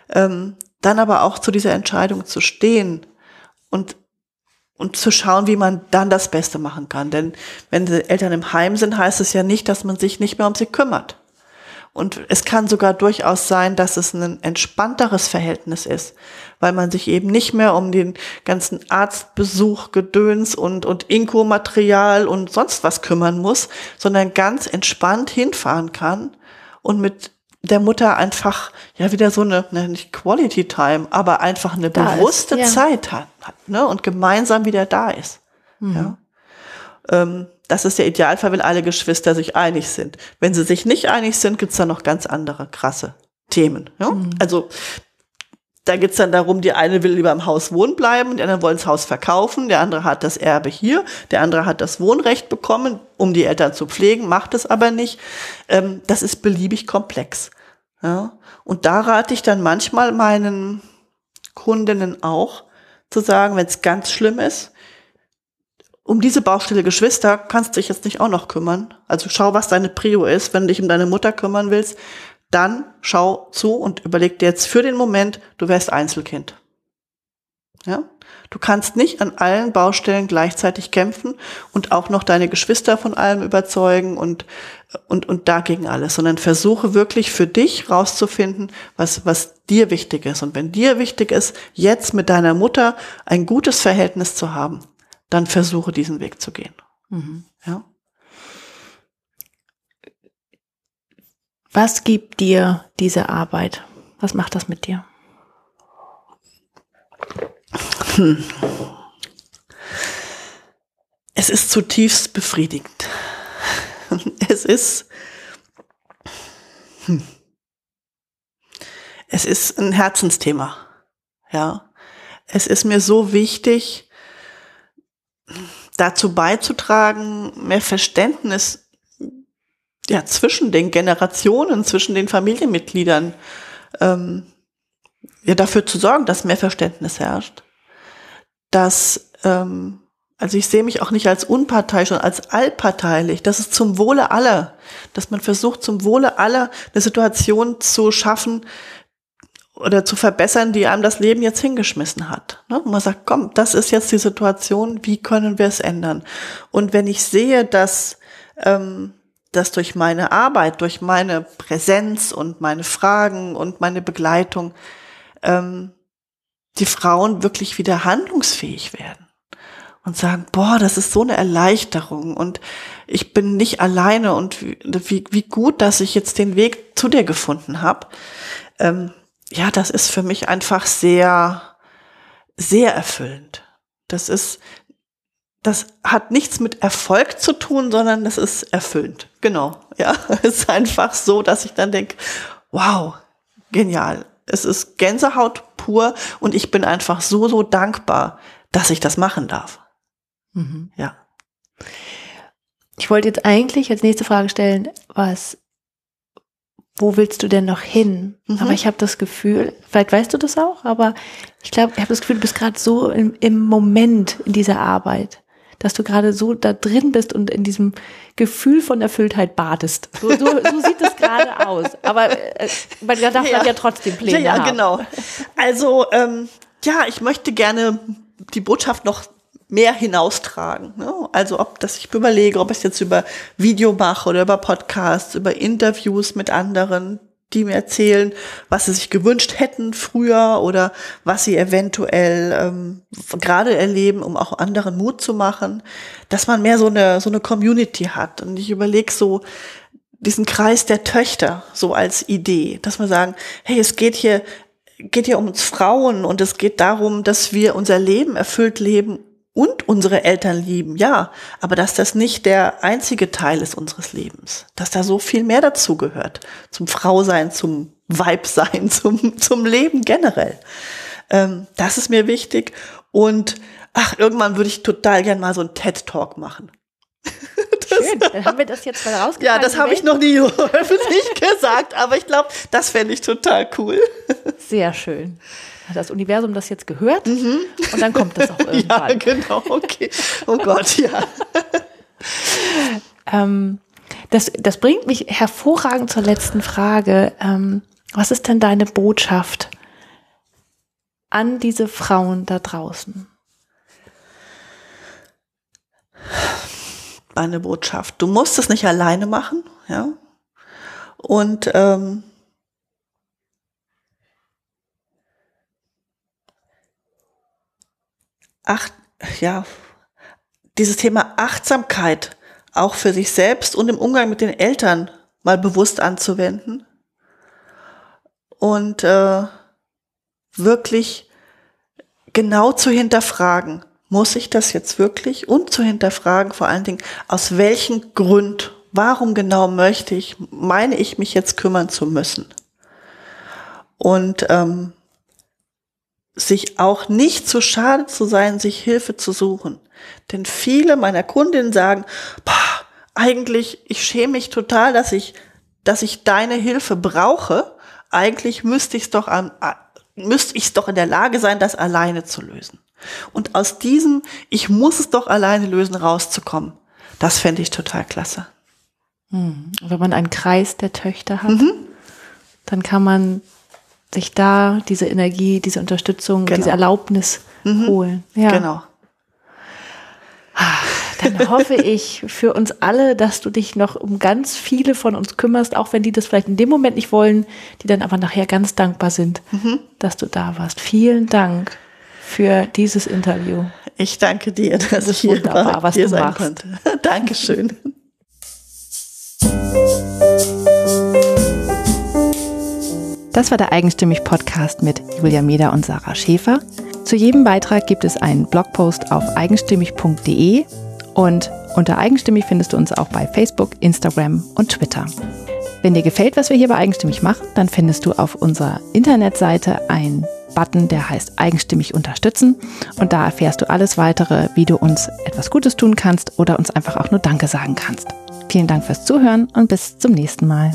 ähm, dann aber auch zu dieser Entscheidung zu stehen und und zu schauen, wie man dann das Beste machen kann. Denn wenn die Eltern im Heim sind, heißt es ja nicht, dass man sich nicht mehr um sie kümmert. Und es kann sogar durchaus sein, dass es ein entspannteres Verhältnis ist, weil man sich eben nicht mehr um den ganzen Arztbesuch, Gedöns und, und Inko-Material und sonst was kümmern muss, sondern ganz entspannt hinfahren kann und mit der Mutter einfach ja wieder so eine, ne, nicht Quality Time, aber einfach eine da bewusste ist, ja. Zeit hat, hat ne, und gemeinsam wieder da ist. Mhm. Ja. Ähm, das ist der Idealfall, wenn alle Geschwister sich einig sind. Wenn sie sich nicht einig sind, gibt's da noch ganz andere krasse Themen. Ja? Mhm. Also da geht's dann darum, die eine will lieber im Haus wohnen bleiben, die anderen wollen das Haus verkaufen, der andere hat das Erbe hier, der andere hat das Wohnrecht bekommen, um die Eltern zu pflegen, macht es aber nicht. Ähm, das ist beliebig komplex. Ja? Und da rate ich dann manchmal meinen Kundinnen auch, zu sagen, wenn es ganz schlimm ist, um diese Baustelle Geschwister kannst du dich jetzt nicht auch noch kümmern. Also schau, was deine Prio ist. Wenn du dich um deine Mutter kümmern willst, dann schau zu und überleg dir jetzt für den Moment, du wärst Einzelkind. Ja? Du kannst nicht an allen Baustellen gleichzeitig kämpfen und auch noch deine Geschwister von allem überzeugen und, und, und dagegen alles, sondern versuche wirklich für dich rauszufinden, was, was dir wichtig ist. Und wenn dir wichtig ist, jetzt mit deiner Mutter ein gutes Verhältnis zu haben, dann versuche diesen Weg zu gehen. Mhm. Ja. Was gibt dir diese Arbeit? Was macht das mit dir? Hm. Es ist zutiefst befriedigend. *laughs* Es ist, hm. es ist ein Herzensthema. Ja. Es ist mir so wichtig, dazu beizutragen, mehr Verständnis ja, zwischen den Generationen, zwischen den Familienmitgliedern, ähm, ja, dafür zu sorgen, dass mehr Verständnis herrscht, dass ähm, Also ich sehe mich auch nicht als unparteiisch, sondern als allparteilich. Das ist zum Wohle aller, dass man versucht, zum Wohle aller eine Situation zu schaffen oder zu verbessern, die einem das Leben jetzt hingeschmissen hat. Ne? Und man sagt, komm, das ist jetzt die Situation, wie können wir es ändern? Und wenn ich sehe, dass, ähm, dass durch meine Arbeit, durch meine Präsenz und meine Fragen und meine Begleitung ähm, die Frauen wirklich wieder handlungsfähig werden und sagen, boah, das ist so eine Erleichterung und ich bin nicht alleine und wie, wie gut, dass ich jetzt den Weg zu dir gefunden habe. Ähm, ja, das ist für mich einfach sehr, sehr erfüllend. Das ist, das hat nichts mit Erfolg zu tun, sondern das ist erfüllend. Genau. *laughs* Ja, es ist einfach so, dass ich dann denke, wow, genial. Es ist Gänsehaut pur und ich bin einfach so, so dankbar, dass ich das machen darf. Mhm. Ja. Ich wollte jetzt eigentlich als nächste Frage stellen, was, wo willst du denn noch hin? Mhm. Aber ich habe das Gefühl, vielleicht weißt du das auch, aber ich glaube, ich habe das Gefühl, du bist gerade so im, im Moment in dieser Arbeit, dass du gerade so da drin bist und in diesem Gefühl von Erfülltheit badest. So, so, so sieht es gerade aus. Aber äh, man darf ja. ja trotzdem Pläne ja, ja, haben. genau. Also ähm, ja, ich möchte gerne die Botschaft noch mehr hinaustragen. Ne? Also ob das ich überlege, ob ich es jetzt über Video mache oder über Podcasts, über Interviews mit anderen, die mir erzählen, was sie sich gewünscht hätten früher oder was sie eventuell ähm, gerade erleben, um auch anderen Mut zu machen, dass man mehr so eine so eine Community hat. Und ich überlege so diesen Kreis der Töchter so als Idee, dass wir sagen, hey, es geht hier geht hier um uns Frauen und es geht darum, dass wir unser Leben erfüllt leben und unsere Eltern lieben, ja, aber dass das nicht der einzige Teil ist unseres Lebens, dass da so viel mehr dazu gehört, zum Frausein, zum Weibsein, *laughs* zum, zum Leben generell. Ähm, das ist mir wichtig und ach, irgendwann würde ich total gern mal so einen TED-Talk machen. Schön, dann haben wir das jetzt mal rausgefunden. Ja, das habe ich noch nie *laughs* öffentlich gesagt, aber ich glaube, das fände ich total cool. Sehr schön hat das Universum das jetzt gehört mhm. und dann kommt das auch *laughs* irgendwann. ja, genau, okay. Oh Gott, ja. *laughs* ähm, das, das bringt mich hervorragend zur letzten Frage. Ähm, was ist denn deine Botschaft an diese Frauen da draußen? Meine Botschaft. Du musst es nicht alleine machen, ja. Und ähm, acht, ja, dieses Thema Achtsamkeit auch für sich selbst und im Umgang mit den Eltern mal bewusst anzuwenden und äh, wirklich genau zu hinterfragen, muss ich das jetzt wirklich und zu hinterfragen vor allen Dingen, aus welchem Grund, warum genau möchte ich, meine ich mich jetzt kümmern zu müssen. Und ähm, sich auch nicht zu schade zu sein, sich Hilfe zu suchen. Denn viele meiner Kundinnen sagen, eigentlich, ich schäme mich total, dass ich, dass ich deine Hilfe brauche. Eigentlich müsste ich es doch müsste ich es doch in der Lage sein, das alleine zu lösen. Und aus diesem, ich muss es doch alleine lösen, rauszukommen, das fände ich total klasse. Hm. Wenn man einen Kreis der Töchter hat, mhm. dann kann man sich da diese Energie, diese Unterstützung, genau. diese Erlaubnis mhm. holen. Ja. Genau. Ah, dann *laughs* hoffe ich für uns alle, dass du dich noch um ganz viele von uns kümmerst, auch wenn die das vielleicht in dem Moment nicht wollen, die dann aber nachher ganz dankbar sind, mhm. dass du da warst. Vielen Dank für dieses Interview. Ich danke dir, dass das ich hier, war, was hier sein machst. konnte. *laughs* Dankeschön. Das war der Eigenstimmig Podcast mit Julia Meder und Sarah Schäfer. Zu jedem Beitrag gibt es einen Blogpost auf eigenstimmig.de und unter Eigenstimmig findest du uns auch bei Facebook, Instagram und Twitter. Wenn dir gefällt, was wir hier bei Eigenstimmig machen, dann findest du auf unserer Internetseite einen Button, der heißt Eigenstimmig unterstützen und da erfährst du alles weitere, wie du uns etwas Gutes tun kannst oder uns einfach auch nur Danke sagen kannst. Vielen Dank fürs Zuhören und bis zum nächsten Mal.